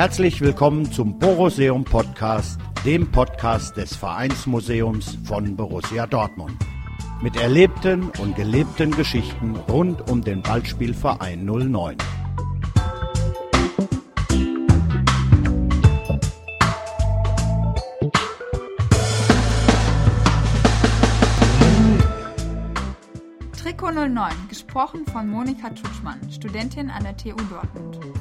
Herzlich willkommen zum Boruseum Podcast, dem Podcast des Vereinsmuseums von Borussia Dortmund. Mit erlebten und gelebten Geschichten rund um den Ballspielverein 09. Trikot 09, gesprochen von Monika Tutschmann, Studentin an der TU Dortmund.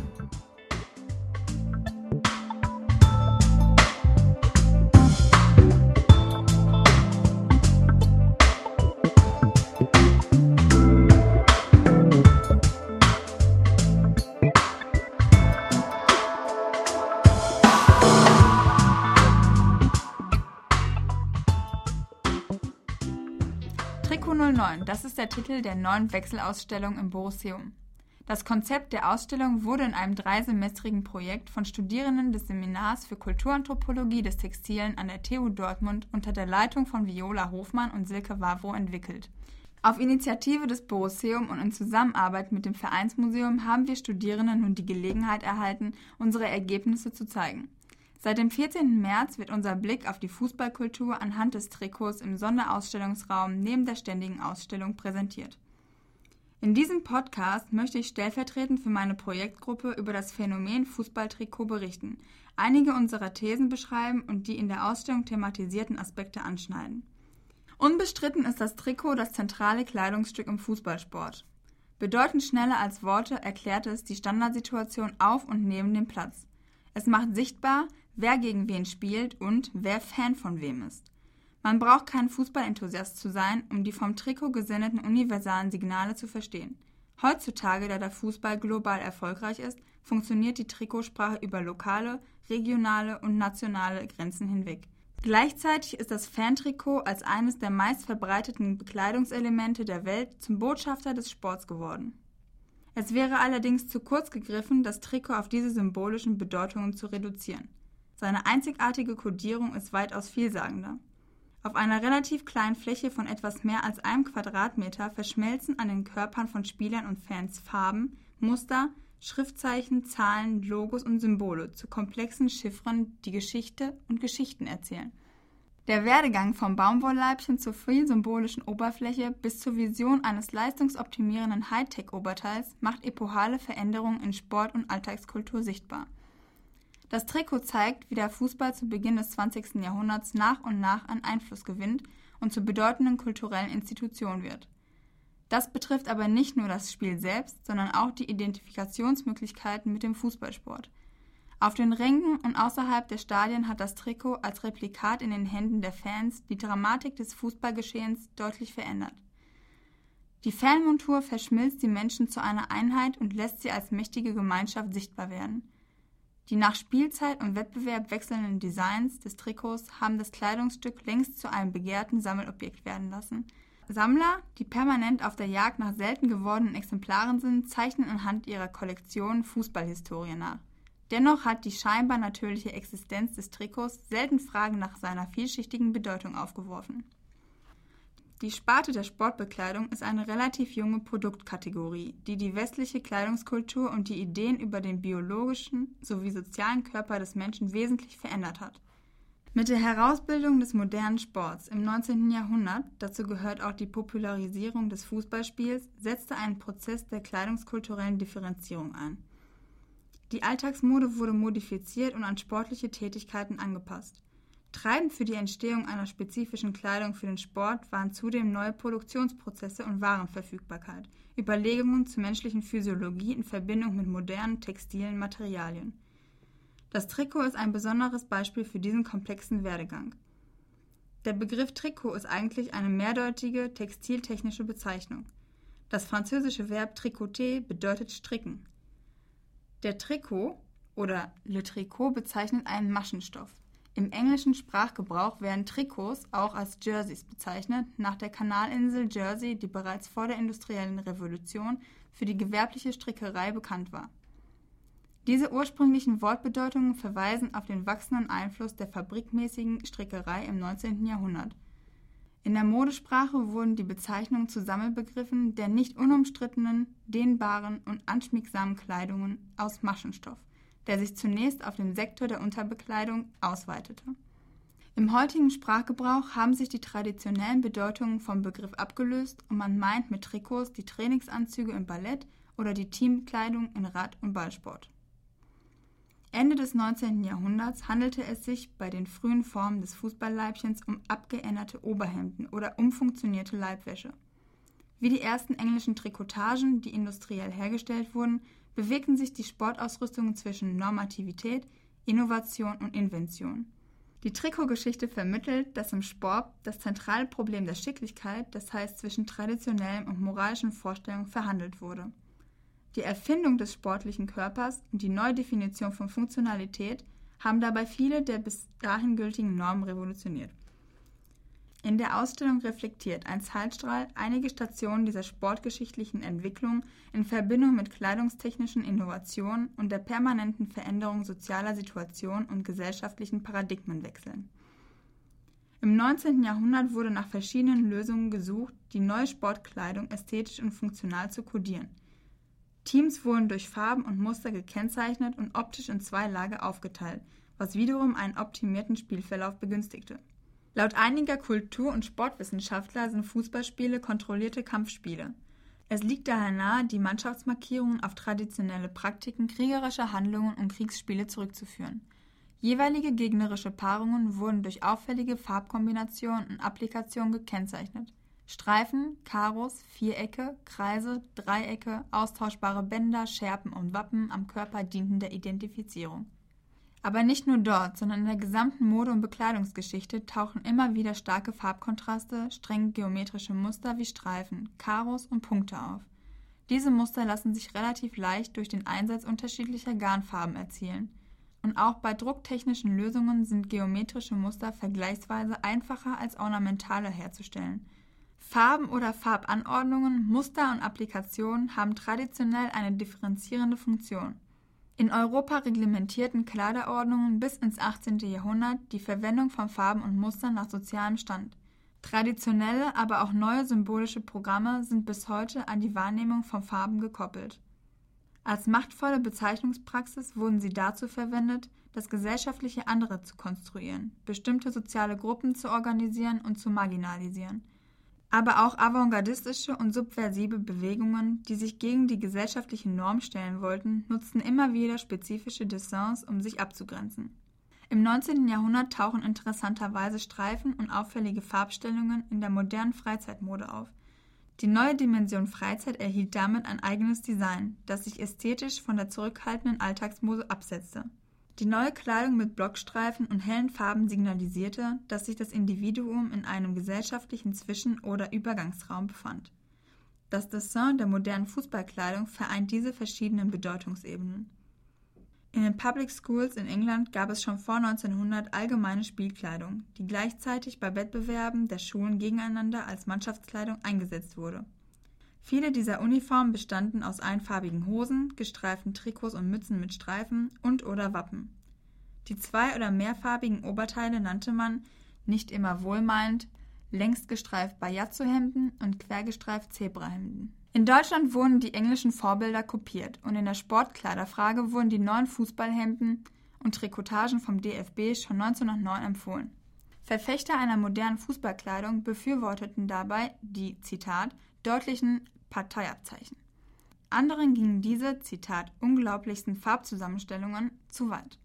Das ist der Titel der neuen Wechselausstellung im Boruseum. Das Konzept der Ausstellung wurde in einem dreisemestrigen Projekt von Studierenden des Seminars für Kulturanthropologie des Textilen an der TU Dortmund unter der Leitung von Viola Hofmann und Silke Wawro entwickelt. Auf Initiative des Boruseum und in Zusammenarbeit mit dem Vereinsmuseum haben wir Studierenden nun die Gelegenheit erhalten, unsere Ergebnisse zu zeigen. Seit dem 14. März wird unser Blick auf die Fußballkultur anhand des Trikots im Sonderausstellungsraum neben der ständigen Ausstellung präsentiert. In diesem Podcast möchte ich stellvertretend für meine Projektgruppe über das Phänomen Fußballtrikot berichten, einige unserer Thesen beschreiben und die in der Ausstellung thematisierten Aspekte anschneiden. Unbestritten ist das Trikot das zentrale Kleidungsstück im Fußballsport. Bedeutend schneller als Worte erklärt es die Standardsituation auf und neben dem Platz. Es macht sichtbar, wer gegen wen spielt und wer Fan von wem ist. Man braucht kein Fußballenthusiast zu sein, um die vom Trikot gesendeten universalen Signale zu verstehen. Heutzutage, da der Fußball global erfolgreich ist, funktioniert die Trikotsprache über lokale, regionale und nationale Grenzen hinweg. Gleichzeitig ist das Fantrikot als eines der meistverbreiteten Bekleidungselemente der Welt zum Botschafter des Sports geworden. Es wäre allerdings zu kurz gegriffen, das Trikot auf diese symbolischen Bedeutungen zu reduzieren. Seine einzigartige Kodierung ist weitaus vielsagender. Auf einer relativ kleinen Fläche von etwas mehr als einem Quadratmeter verschmelzen an den Körpern von Spielern und Fans Farben, Muster, Schriftzeichen, Zahlen, Logos und Symbole zu komplexen Chiffren, die Geschichte und Geschichten erzählen. Der Werdegang vom Baumwollleibchen zur viel symbolischen Oberfläche bis zur Vision eines leistungsoptimierenden Hightech-Oberteils macht epochale Veränderungen in Sport und Alltagskultur sichtbar. Das Trikot zeigt, wie der Fußball zu Beginn des 20. Jahrhunderts nach und nach an Einfluss gewinnt und zu bedeutenden kulturellen Institutionen wird. Das betrifft aber nicht nur das Spiel selbst, sondern auch die Identifikationsmöglichkeiten mit dem Fußballsport. Auf den Rängen und außerhalb der Stadien hat das Trikot als Replikat in den Händen der Fans die Dramatik des Fußballgeschehens deutlich verändert. Die Fanmontur verschmilzt die Menschen zu einer Einheit und lässt sie als mächtige Gemeinschaft sichtbar werden. Die nach Spielzeit und Wettbewerb wechselnden Designs des Trikots haben das Kleidungsstück längst zu einem begehrten Sammelobjekt werden lassen. Sammler, die permanent auf der Jagd nach selten gewordenen Exemplaren sind, zeichnen anhand ihrer Kollektion Fußballhistorie nach. Dennoch hat die scheinbar natürliche Existenz des Trikots selten Fragen nach seiner vielschichtigen Bedeutung aufgeworfen. Die Sparte der Sportbekleidung ist eine relativ junge Produktkategorie, die die westliche Kleidungskultur und die Ideen über den biologischen sowie sozialen Körper des Menschen wesentlich verändert hat. Mit der Herausbildung des modernen Sports im 19. Jahrhundert, dazu gehört auch die Popularisierung des Fußballspiels, setzte ein Prozess der kleidungskulturellen Differenzierung ein. Die Alltagsmode wurde modifiziert und an sportliche Tätigkeiten angepasst. Treibend für die Entstehung einer spezifischen Kleidung für den Sport waren zudem neue Produktionsprozesse und Warenverfügbarkeit, Überlegungen zur menschlichen Physiologie in Verbindung mit modernen textilen Materialien. Das Trikot ist ein besonderes Beispiel für diesen komplexen Werdegang. Der Begriff Trikot ist eigentlich eine mehrdeutige textiltechnische Bezeichnung. Das französische Verb tricoter bedeutet stricken. Der Trikot oder le Tricot bezeichnet einen Maschenstoff. Im englischen Sprachgebrauch werden Trikots auch als Jerseys bezeichnet, nach der Kanalinsel Jersey, die bereits vor der industriellen Revolution für die gewerbliche Strickerei bekannt war. Diese ursprünglichen Wortbedeutungen verweisen auf den wachsenden Einfluss der fabrikmäßigen Strickerei im 19. Jahrhundert. In der Modesprache wurden die Bezeichnungen zu Sammelbegriffen der nicht unumstrittenen, dehnbaren und anschmiegsamen Kleidungen aus Maschenstoff der sich zunächst auf den Sektor der Unterbekleidung ausweitete. Im heutigen Sprachgebrauch haben sich die traditionellen Bedeutungen vom Begriff abgelöst und man meint mit Trikots die Trainingsanzüge im Ballett oder die Teamkleidung in Rad- und Ballsport. Ende des 19. Jahrhunderts handelte es sich bei den frühen Formen des Fußballleibchens um abgeänderte Oberhemden oder umfunktionierte Leibwäsche. Wie die ersten englischen Trikotagen, die industriell hergestellt wurden, bewegten sich die Sportausrüstungen zwischen Normativität, Innovation und Invention. Die Trikotgeschichte vermittelt, dass im Sport das zentrale Problem der Schicklichkeit, das heißt zwischen traditionellen und moralischen Vorstellungen, verhandelt wurde. Die Erfindung des sportlichen Körpers und die Neudefinition von Funktionalität haben dabei viele der bis dahin gültigen Normen revolutioniert. In der Ausstellung reflektiert ein Zeitstrahl einige Stationen dieser sportgeschichtlichen Entwicklung in Verbindung mit kleidungstechnischen Innovationen und der permanenten Veränderung sozialer Situationen und gesellschaftlichen Paradigmenwechseln. Im 19. Jahrhundert wurde nach verschiedenen Lösungen gesucht, die neue Sportkleidung ästhetisch und funktional zu kodieren – Teams wurden durch Farben und Muster gekennzeichnet und optisch in zwei Lager aufgeteilt, was wiederum einen optimierten Spielverlauf begünstigte. Laut einiger Kultur- und Sportwissenschaftler sind Fußballspiele kontrollierte Kampfspiele. Es liegt daher nahe, die Mannschaftsmarkierungen auf traditionelle Praktiken kriegerischer Handlungen und Kriegsspiele zurückzuführen. Jeweilige gegnerische Paarungen wurden durch auffällige Farbkombinationen und Applikationen gekennzeichnet. Streifen, Karos, Vierecke, Kreise, Dreiecke, austauschbare Bänder, Schärpen und Wappen am Körper dienten der Identifizierung. Aber nicht nur dort, sondern in der gesamten Mode- und Bekleidungsgeschichte tauchen immer wieder starke Farbkontraste, streng geometrische Muster wie Streifen, Karos und Punkte auf. Diese Muster lassen sich relativ leicht durch den Einsatz unterschiedlicher Garnfarben erzielen. Und auch bei drucktechnischen Lösungen sind geometrische Muster vergleichsweise einfacher als ornamentale herzustellen – Farben oder Farbanordnungen, Muster und Applikationen haben traditionell eine differenzierende Funktion. In Europa reglementierten Kleiderordnungen bis ins 18. Jahrhundert die Verwendung von Farben und Mustern nach sozialem Stand. Traditionelle, aber auch neue symbolische Programme sind bis heute an die Wahrnehmung von Farben gekoppelt. Als machtvolle Bezeichnungspraxis wurden sie dazu verwendet, das gesellschaftliche andere zu konstruieren, bestimmte soziale Gruppen zu organisieren und zu marginalisieren – aber auch avantgardistische und subversive Bewegungen, die sich gegen die gesellschaftliche Norm stellen wollten, nutzten immer wieder spezifische Dessins, um sich abzugrenzen. Im 19. Jahrhundert tauchen interessanterweise Streifen und auffällige Farbstellungen in der modernen Freizeitmode auf. Die neue Dimension Freizeit erhielt damit ein eigenes Design, das sich ästhetisch von der zurückhaltenden Alltagsmode absetzte. Die neue Kleidung mit Blockstreifen und hellen Farben signalisierte, dass sich das Individuum in einem gesellschaftlichen Zwischen- oder Übergangsraum befand. Das Dessin der modernen Fußballkleidung vereint diese verschiedenen Bedeutungsebenen. In den Public Schools in England gab es schon vor 1900 allgemeine Spielkleidung, die gleichzeitig bei Wettbewerben der Schulen gegeneinander als Mannschaftskleidung eingesetzt wurde. Viele dieser Uniformen bestanden aus einfarbigen Hosen, gestreiften Trikots und Mützen mit Streifen und/oder Wappen. Die zwei- oder mehrfarbigen Oberteile nannte man, nicht immer wohlmeinend, längs gestreift Bajazzo-Hemden und quergestreift Zebrahemden. In Deutschland wurden die englischen Vorbilder kopiert und in der Sportkleiderfrage wurden die neuen Fußballhemden und Trikotagen vom DFB schon 1909 empfohlen. Verfechter einer modernen Fußballkleidung befürworteten dabei die, Zitat, deutlichen Parteiabzeichen. Anderen gingen diese, Zitat, unglaublichsten Farbzusammenstellungen zu weit.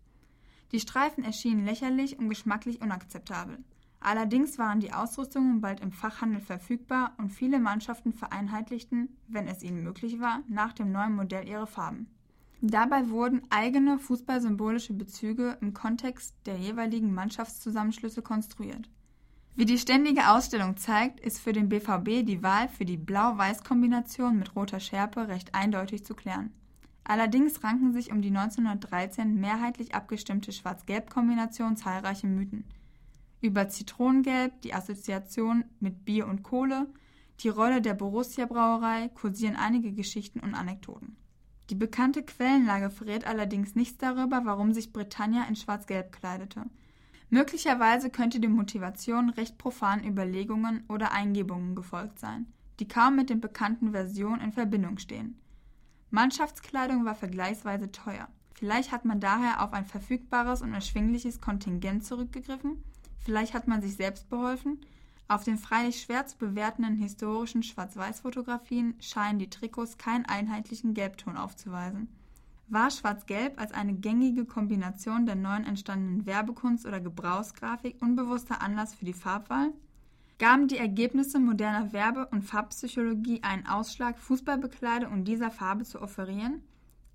Die Streifen erschienen lächerlich und geschmacklich unakzeptabel. Allerdings waren die Ausrüstungen bald im Fachhandel verfügbar und viele Mannschaften vereinheitlichten, wenn es ihnen möglich war, nach dem neuen Modell ihre Farben. Dabei wurden eigene fußballsymbolische Bezüge im Kontext der jeweiligen Mannschaftszusammenschlüsse konstruiert. Wie die ständige Ausstellung zeigt, ist für den BVB die Wahl für die Blau-Weiß-Kombination mit roter Schärpe recht eindeutig zu klären. Allerdings ranken sich um die 1913 mehrheitlich abgestimmte Schwarz-Gelb-Kombination zahlreiche Mythen. Über Zitronengelb, die Assoziation mit Bier und Kohle, die Rolle der Borussia-Brauerei kursieren einige Geschichten und Anekdoten. Die bekannte Quellenlage verrät allerdings nichts darüber, warum sich Britannia in Schwarz-Gelb kleidete – Möglicherweise könnte die Motivation recht profanen Überlegungen oder Eingebungen gefolgt sein, die kaum mit den bekannten Versionen in Verbindung stehen. Mannschaftskleidung war vergleichsweise teuer. Vielleicht hat man daher auf ein verfügbares und erschwingliches Kontingent zurückgegriffen, vielleicht hat man sich selbst beholfen. Auf den freilich schwer zu bewertenden historischen Schwarz-Weiß-Fotografien scheinen die Trikots keinen einheitlichen Gelbton aufzuweisen. War Schwarz-Gelb als eine gängige Kombination der neuen entstandenen Werbekunst oder Gebrauchsgrafik unbewusster Anlass für die Farbwahl? Gaben die Ergebnisse moderner Werbe- und Farbpsychologie einen Ausschlag, Fußballbekleidung in dieser Farbe zu offerieren?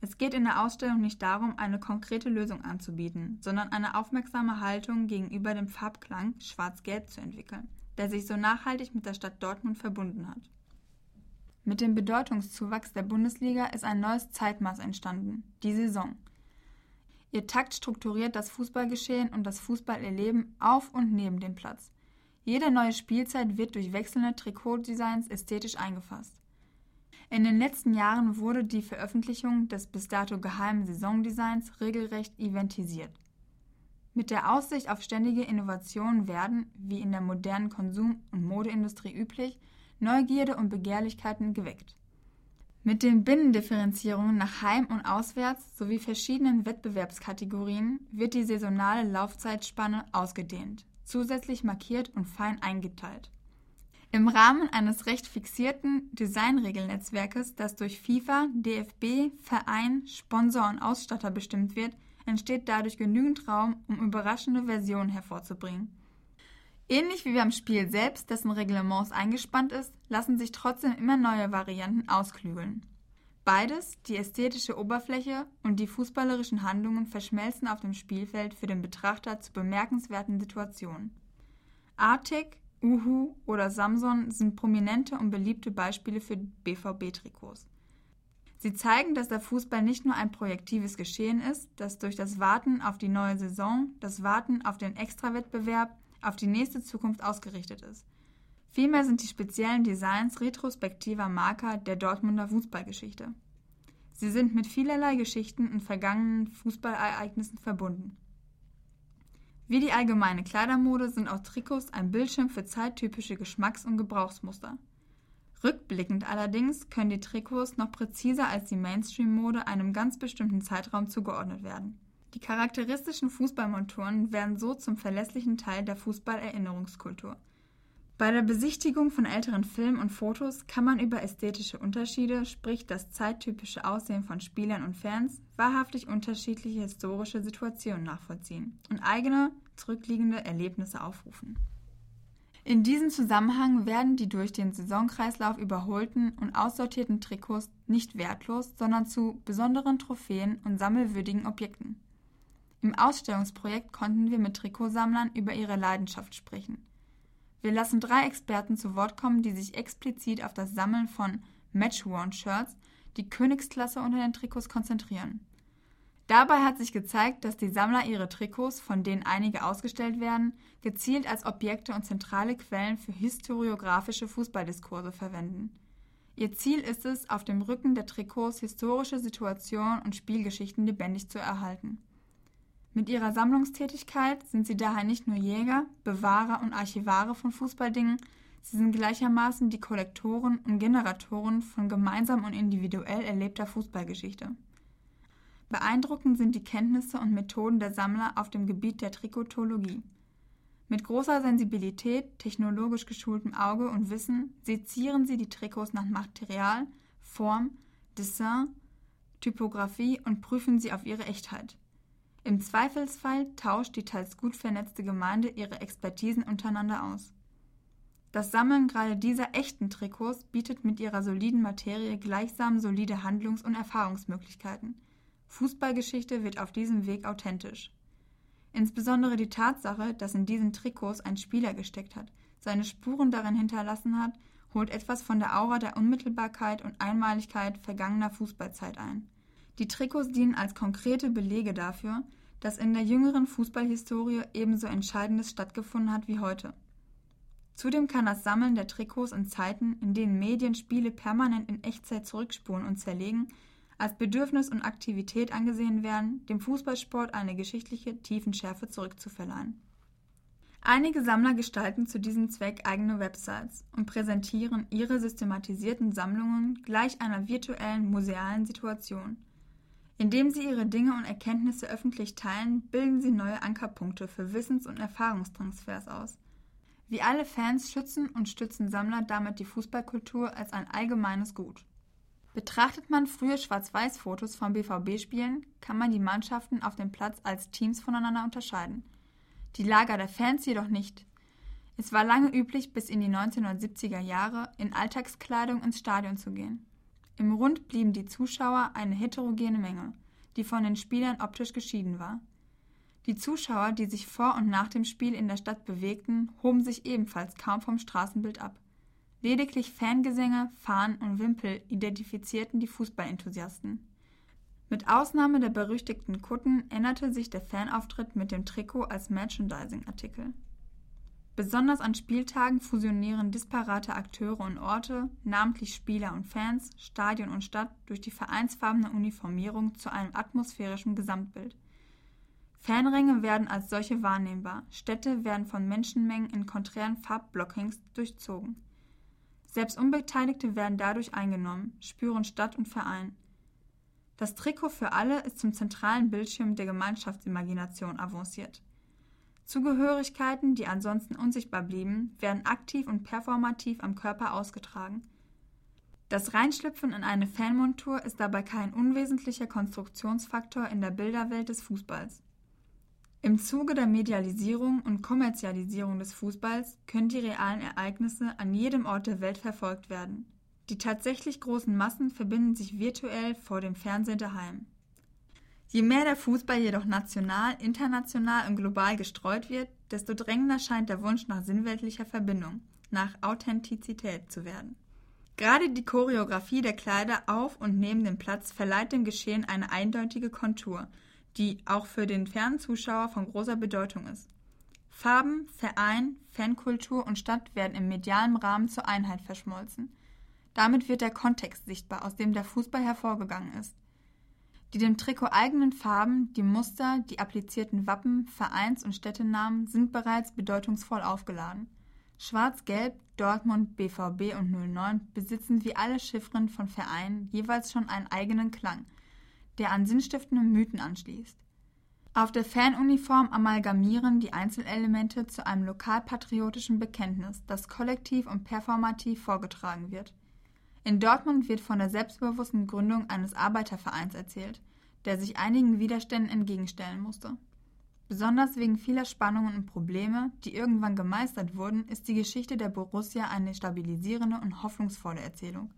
Es geht in der Ausstellung nicht darum, eine konkrete Lösung anzubieten, sondern eine aufmerksame Haltung gegenüber dem Farbklang Schwarz-Gelb zu entwickeln, der sich so nachhaltig mit der Stadt Dortmund verbunden hat. Mit dem Bedeutungszuwachs der Bundesliga ist ein neues Zeitmaß entstanden, die Saison. Ihr Takt strukturiert das Fußballgeschehen und das Fußballerleben auf und neben dem Platz. Jede neue Spielzeit wird durch wechselnde Trikotdesigns ästhetisch eingefasst. In den letzten Jahren wurde die Veröffentlichung des bis dato geheimen Saisondesigns regelrecht eventisiert. Mit der Aussicht auf ständige Innovationen werden, wie in der modernen Konsum- und Modeindustrie üblich, Neugierde und Begehrlichkeiten geweckt. Mit den Binnendifferenzierungen nach Heim und Auswärts sowie verschiedenen Wettbewerbskategorien wird die saisonale Laufzeitspanne ausgedehnt, zusätzlich markiert und fein eingeteilt. Im Rahmen eines recht fixierten Designregelnetzwerkes, das durch FIFA, DFB, Verein, Sponsor und Ausstatter bestimmt wird, entsteht dadurch genügend Raum, um überraschende Versionen hervorzubringen. Ähnlich wie beim Spiel selbst, dessen Reglements eingespannt ist, lassen sich trotzdem immer neue Varianten ausklügeln. Beides, die ästhetische Oberfläche und die fußballerischen Handlungen, verschmelzen auf dem Spielfeld für den Betrachter zu bemerkenswerten Situationen. Artig, Uhu oder Samson sind prominente und beliebte Beispiele für BVB-Trikots. Sie zeigen, dass der Fußball nicht nur ein projektives Geschehen ist, das durch das Warten auf die neue Saison, das Warten auf den Extrawettbewerb, auf die nächste Zukunft ausgerichtet ist. Vielmehr sind die speziellen Designs retrospektiver Marker der Dortmunder Fußballgeschichte. Sie sind mit vielerlei Geschichten und vergangenen Fußballereignissen verbunden. Wie die allgemeine Kleidermode sind auch Trikots ein Bildschirm für zeittypische Geschmacks- und Gebrauchsmuster. Rückblickend allerdings können die Trikots noch präziser als die Mainstream-Mode einem ganz bestimmten Zeitraum zugeordnet werden. Die charakteristischen Fußballmonturen werden so zum verlässlichen Teil der Fußballerinnerungskultur. Bei der Besichtigung von älteren Filmen und Fotos kann man über ästhetische Unterschiede, sprich das zeittypische Aussehen von Spielern und Fans, wahrhaftig unterschiedliche historische Situationen nachvollziehen und eigene, zurückliegende Erlebnisse aufrufen. In diesem Zusammenhang werden die durch den Saisonkreislauf überholten und aussortierten Trikots nicht wertlos, sondern zu besonderen Trophäen und sammelwürdigen Objekten. Im Ausstellungsprojekt konnten wir mit Trikotsammlern über ihre Leidenschaft sprechen. Wir lassen drei Experten zu Wort kommen, die sich explizit auf das Sammeln von Match-Worn-Shirts, die Königsklasse unter den Trikots, konzentrieren. Dabei hat sich gezeigt, dass die Sammler ihre Trikots, von denen einige ausgestellt werden, gezielt als Objekte und zentrale Quellen für historiografische Fußballdiskurse verwenden. Ihr Ziel ist es, auf dem Rücken der Trikots historische Situationen und Spielgeschichten lebendig zu erhalten. Mit ihrer Sammlungstätigkeit sind sie daher nicht nur Jäger, Bewahrer und Archivare von Fußballdingen, sie sind gleichermaßen die Kollektoren und Generatoren von gemeinsam und individuell erlebter Fußballgeschichte. Beeindruckend sind die Kenntnisse und Methoden der Sammler auf dem Gebiet der Trikotologie. Mit großer Sensibilität, technologisch geschultem Auge und Wissen sezieren sie die Trikots nach Material, Form, Dessin, Typografie und prüfen sie auf ihre Echtheit. Im Zweifelsfall tauscht die teils gut vernetzte Gemeinde ihre Expertisen untereinander aus. Das Sammeln gerade dieser echten Trikots bietet mit ihrer soliden Materie gleichsam solide Handlungs- und Erfahrungsmöglichkeiten. Fußballgeschichte wird auf diesem Weg authentisch. Insbesondere die Tatsache, dass in diesen Trikots ein Spieler gesteckt hat, seine Spuren darin hinterlassen hat, holt etwas von der Aura der Unmittelbarkeit und Einmaligkeit vergangener Fußballzeit ein. Die Trikots dienen als konkrete Belege dafür, dass in der jüngeren Fußballhistorie ebenso Entscheidendes stattgefunden hat wie heute. Zudem kann das Sammeln der Trikots in Zeiten, in denen Medien Spiele permanent in Echtzeit zurückspulen und zerlegen, als Bedürfnis und Aktivität angesehen werden, dem Fußballsport eine geschichtliche Tiefenschärfe zurückzuverleihen. Einige Sammler gestalten zu diesem Zweck eigene Websites und präsentieren ihre systematisierten Sammlungen gleich einer virtuellen musealen Situation – Indem sie ihre Dinge und Erkenntnisse öffentlich teilen, bilden sie neue Ankerpunkte für Wissens- und Erfahrungstransfers aus. Wie alle Fans schützen und stützen Sammler damit die Fußballkultur als ein allgemeines Gut. Betrachtet man frühe Schwarz-Weiß-Fotos von BVB-Spielen, kann man die Mannschaften auf dem Platz als Teams voneinander unterscheiden. Die Lager der Fans jedoch nicht. Es war lange üblich, bis in die 1970er Jahre in Alltagskleidung ins Stadion zu gehen. Im Rund blieben die Zuschauer eine heterogene Menge, die von den Spielern optisch geschieden war. Die Zuschauer, die sich vor und nach dem Spiel in der Stadt bewegten, hoben sich ebenfalls kaum vom Straßenbild ab. Lediglich Fangesänge, Fahnen und Wimpel identifizierten die Fußballenthusiasten. Mit Ausnahme der berüchtigten Kutten änderte sich der Fanauftritt mit dem Trikot als Merchandising-Artikel. Besonders an Spieltagen fusionieren disparate Akteure und Orte, namentlich Spieler und Fans, Stadion und Stadt durch die vereinsfarbene Uniformierung zu einem atmosphärischen Gesamtbild. Fanränge werden als solche wahrnehmbar, Städte werden von Menschenmengen in konträren Farbblockings durchzogen. Selbst Unbeteiligte werden dadurch eingenommen, spüren Stadt und Verein. Das Trikot für alle ist zum zentralen Bildschirm der Gemeinschaftsimagination avanciert. Zugehörigkeiten, die ansonsten unsichtbar blieben, werden aktiv und performativ am Körper ausgetragen. Das Reinschlüpfen in eine Fanmontur ist dabei kein unwesentlicher Konstruktionsfaktor in der Bilderwelt des Fußballs. Im Zuge der Medialisierung und Kommerzialisierung des Fußballs können die realen Ereignisse an jedem Ort der Welt verfolgt werden. Die tatsächlich großen Massen verbinden sich virtuell vor dem Fernsehen daheim. Je mehr der Fußball jedoch national, international und global gestreut wird, desto drängender scheint der Wunsch nach sinnweltlicher Verbindung, nach Authentizität zu werden. Gerade die Choreografie der Kleider auf und neben dem Platz verleiht dem Geschehen eine eindeutige Kontur, die auch für den fernen Zuschauer von großer Bedeutung ist. Farben, Verein, Fankultur und Stadt werden im medialen Rahmen zur Einheit verschmolzen. Damit wird der Kontext sichtbar, aus dem der Fußball hervorgegangen ist. Die dem Trikot eigenen Farben, die Muster, die applizierten Wappen, Vereins- und Städtenamen sind bereits bedeutungsvoll aufgeladen. Schwarz-Gelb, Dortmund, BVB und 09 besitzen wie alle Chiffren von Vereinen jeweils schon einen eigenen Klang, der an sinnstiftende Mythen anschließt. Auf der Fanuniform amalgamieren die Einzelelemente zu einem lokalpatriotischen Bekenntnis, das kollektiv und performativ vorgetragen wird. In Dortmund wird von der selbstbewussten Gründung eines Arbeitervereins erzählt, der sich einigen Widerständen entgegenstellen musste. Besonders wegen vieler Spannungen und Probleme, die irgendwann gemeistert wurden, ist die Geschichte der Borussia eine stabilisierende und hoffnungsvolle Erzählung.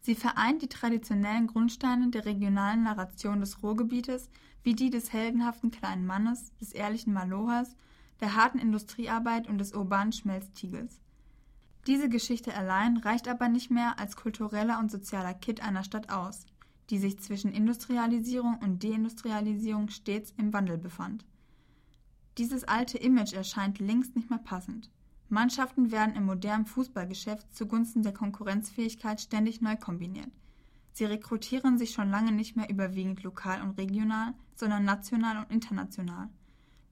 Sie vereint die traditionellen Grundsteine der regionalen Narration des Ruhrgebietes, wie die des heldenhaften kleinen Mannes, des ehrlichen Malohers, der harten Industriearbeit und des urbanen Schmelztiegels. Diese Geschichte allein reicht aber nicht mehr als kultureller und sozialer Kit einer Stadt aus, die sich zwischen Industrialisierung und Deindustrialisierung stets im Wandel befand. Dieses alte Image erscheint längst nicht mehr passend. Mannschaften werden im modernen Fußballgeschäft zugunsten der Konkurrenzfähigkeit ständig neu kombiniert. Sie rekrutieren sich schon lange nicht mehr überwiegend lokal und regional, sondern national und international.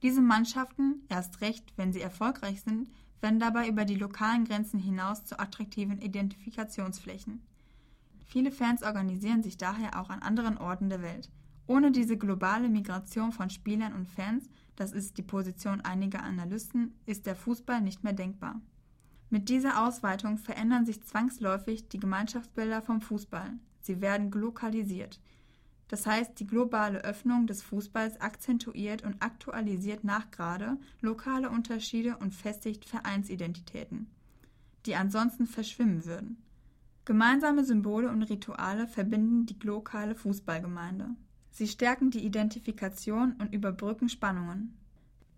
Diese Mannschaften, erst recht, wenn sie erfolgreich sind, werden dabei über die lokalen Grenzen hinaus zu attraktiven Identifikationsflächen. Viele Fans organisieren sich daher auch an anderen Orten der Welt. Ohne diese globale Migration von Spielern und Fans, das ist die Position einiger Analysten, ist der Fußball nicht mehr denkbar. Mit dieser Ausweitung verändern sich zwangsläufig die Gemeinschaftsbilder vom Fußball. Sie werden glokalisiert. Das heißt, die globale Öffnung des Fußballs akzentuiert und aktualisiert nachgerade lokale Unterschiede und festigt Vereinsidentitäten, die ansonsten verschwimmen würden. Gemeinsame Symbole und Rituale verbinden die lokale Fußballgemeinde. Sie stärken die Identifikation und überbrücken Spannungen.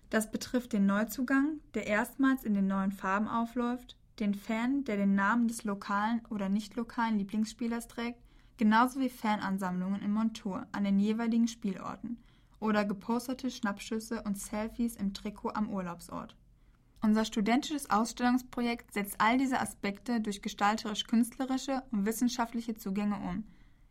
Das betrifft den Neuzugang, der erstmals in den neuen Farben aufläuft, den Fan, der den Namen des lokalen oder nicht lokalen Lieblingsspielers trägt, genauso wie Fanansammlungen in Montur an den jeweiligen Spielorten oder geposterte Schnappschüsse und Selfies im Trikot am Urlaubsort. Unser studentisches Ausstellungsprojekt setzt all diese Aspekte durch gestalterisch-künstlerische und wissenschaftliche Zugänge um.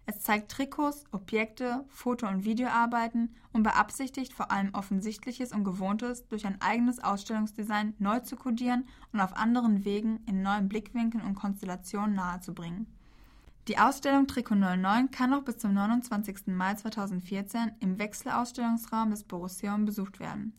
Es zeigt Trikots, Objekte, Foto- und Videoarbeiten und beabsichtigt vor allem Offensichtliches und Gewohntes durch ein eigenes Ausstellungsdesign neu zu kodieren und auf anderen Wegen in neuen Blickwinkeln und Konstellationen nahezubringen. Die Ausstellung Trikot 09 kann noch bis zum 29. Mai 2014 im Wechselausstellungsraum des Boruseum besucht werden